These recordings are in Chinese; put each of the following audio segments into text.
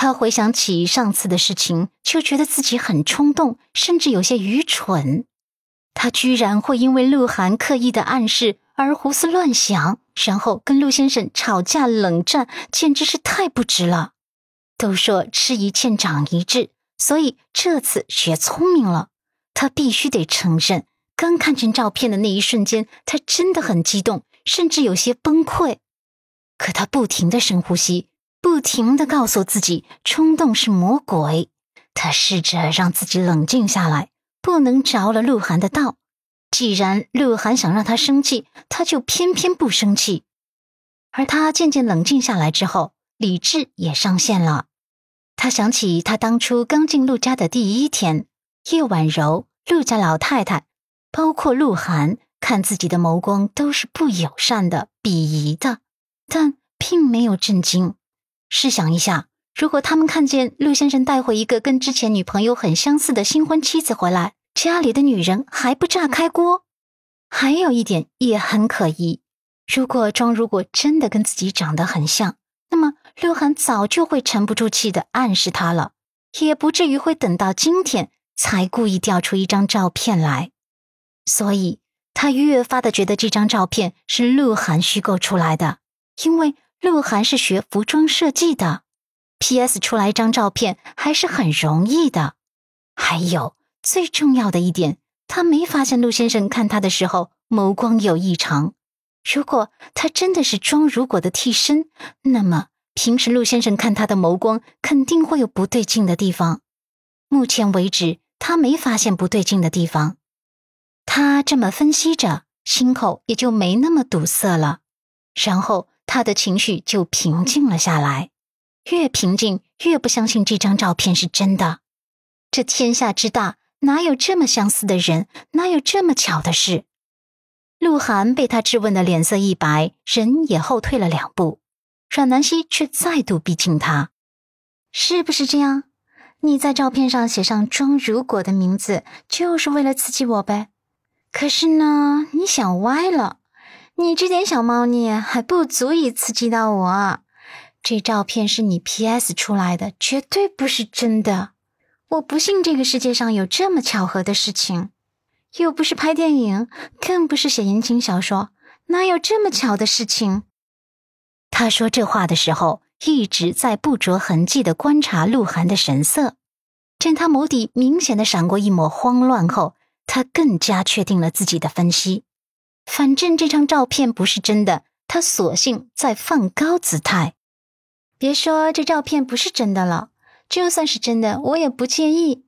他回想起上次的事情，就觉得自己很冲动，甚至有些愚蠢。他居然会因为鹿晗刻意的暗示而胡思乱想，然后跟陆先生吵架冷战，简直是太不值了。都说吃一堑长一智，所以这次学聪明了。他必须得承认，刚看见照片的那一瞬间，他真的很激动，甚至有些崩溃。可他不停的深呼吸，不停的告诉自己，冲动是魔鬼。他试着让自己冷静下来，不能着了鹿晗的道。既然鹿晗想让他生气，他就偏偏不生气。而他渐渐冷静下来之后，理智也上线了。他想起他当初刚进陆家的第一天，叶婉柔、陆家老太太，包括鹿晗，看自己的眸光都是不友善的、鄙夷的，但并没有震惊。试想一下，如果他们看见陆先生带回一个跟之前女朋友很相似的新婚妻子回来，家里的女人还不炸开锅？还有一点也很可疑：如果庄如果真的跟自己长得很像，那么鹿晗早就会沉不住气的暗示他了，也不至于会等到今天才故意调出一张照片来。所以，他越发的觉得这张照片是鹿晗虚构出来的，因为鹿晗是学服装设计的，P.S. 出来一张照片还是很容易的。还有。最重要的一点，他没发现陆先生看他的时候眸光有异常。如果他真的是庄如果的替身，那么平时陆先生看他的眸光肯定会有不对劲的地方。目前为止，他没发现不对劲的地方。他这么分析着，心口也就没那么堵塞了。然后他的情绪就平静了下来。越平静，越不相信这张照片是真的。这天下之大。哪有这么相似的人？哪有这么巧的事？鹿晗被他质问的脸色一白，人也后退了两步。阮南希却再度逼近他：“是不是这样？你在照片上写上庄如果的名字，就是为了刺激我呗？可是呢，你想歪了。你这点小猫腻还不足以刺激到我。这照片是你 P.S 出来的，绝对不是真的。”我不信这个世界上有这么巧合的事情，又不是拍电影，更不是写言情小说，哪有这么巧的事情？他说这话的时候，一直在不着痕迹的观察鹿晗的神色。见他眸底明显的闪过一抹慌乱后，他更加确定了自己的分析。反正这张照片不是真的，他索性在放高姿态。别说这照片不是真的了。就算是真的，我也不介意。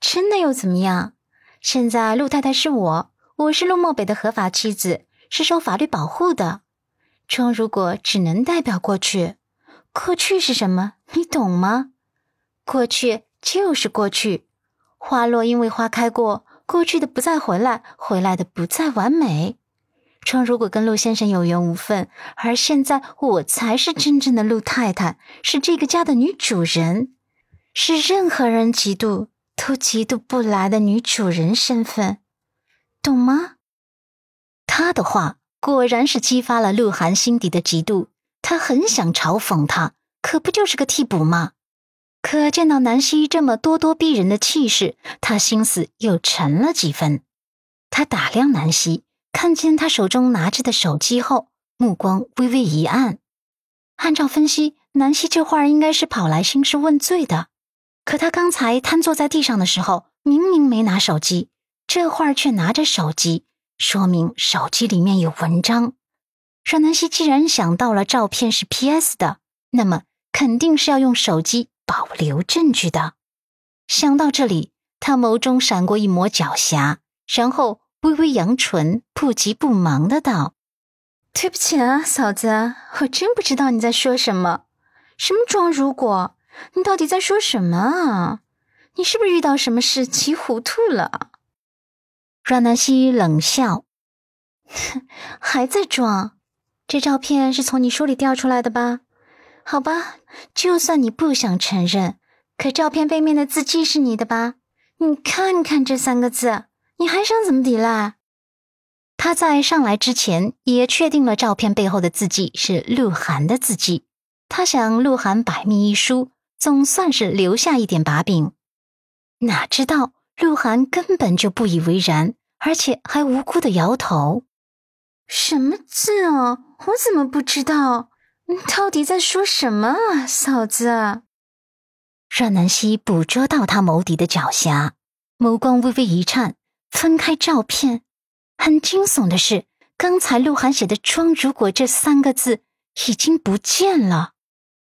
真的又怎么样？现在陆太太是我，我是陆漠北的合法妻子，是受法律保护的。庄如果只能代表过去，过去是什么？你懂吗？过去就是过去，花落因为花开过，过去的不再回来，回来的不再完美。称如果跟陆先生有缘无分，而现在我才是真正的陆太太，是这个家的女主人。是任何人嫉妒都嫉妒不来的女主人身份，懂吗？他的话果然是激发了鹿晗心底的嫉妒，他很想嘲讽他，可不就是个替补吗？可见到南希这么咄咄逼人的气势，他心思又沉了几分。他打量南希，看见他手中拿着的手机后，目光微微一暗。按照分析，南希这会儿应该是跑来兴师问罪的。可他刚才瘫坐在地上的时候，明明没拿手机，这会儿却拿着手机，说明手机里面有文章。阮南希既然想到了照片是 P.S 的，那么肯定是要用手机保留证据的。想到这里，他眸中闪过一抹狡黠，然后微微扬唇，不急不忙的道：“对不起啊，嫂子，我真不知道你在说什么，什么装如果。”你到底在说什么啊？你是不是遇到什么事急糊涂了？阮南希冷笑，还在装？这照片是从你书里调出来的吧？好吧，就算你不想承认，可照片背面的字迹是你的吧？你看看这三个字，你还想怎么抵赖？他在上来之前也确定了照片背后的字迹是鹿晗的字迹，他想鹿晗百密一疏。总算是留下一点把柄。哪知道鹿晗根本就不以为然，而且还无辜的摇头：“什么字啊？我怎么不知道？你到底在说什么啊，嫂子？”阮南希捕捉到他眸底的狡黠，眸光微微一颤，分开照片。很惊悚的是，刚才鹿晗写的“装如果”这三个字已经不见了。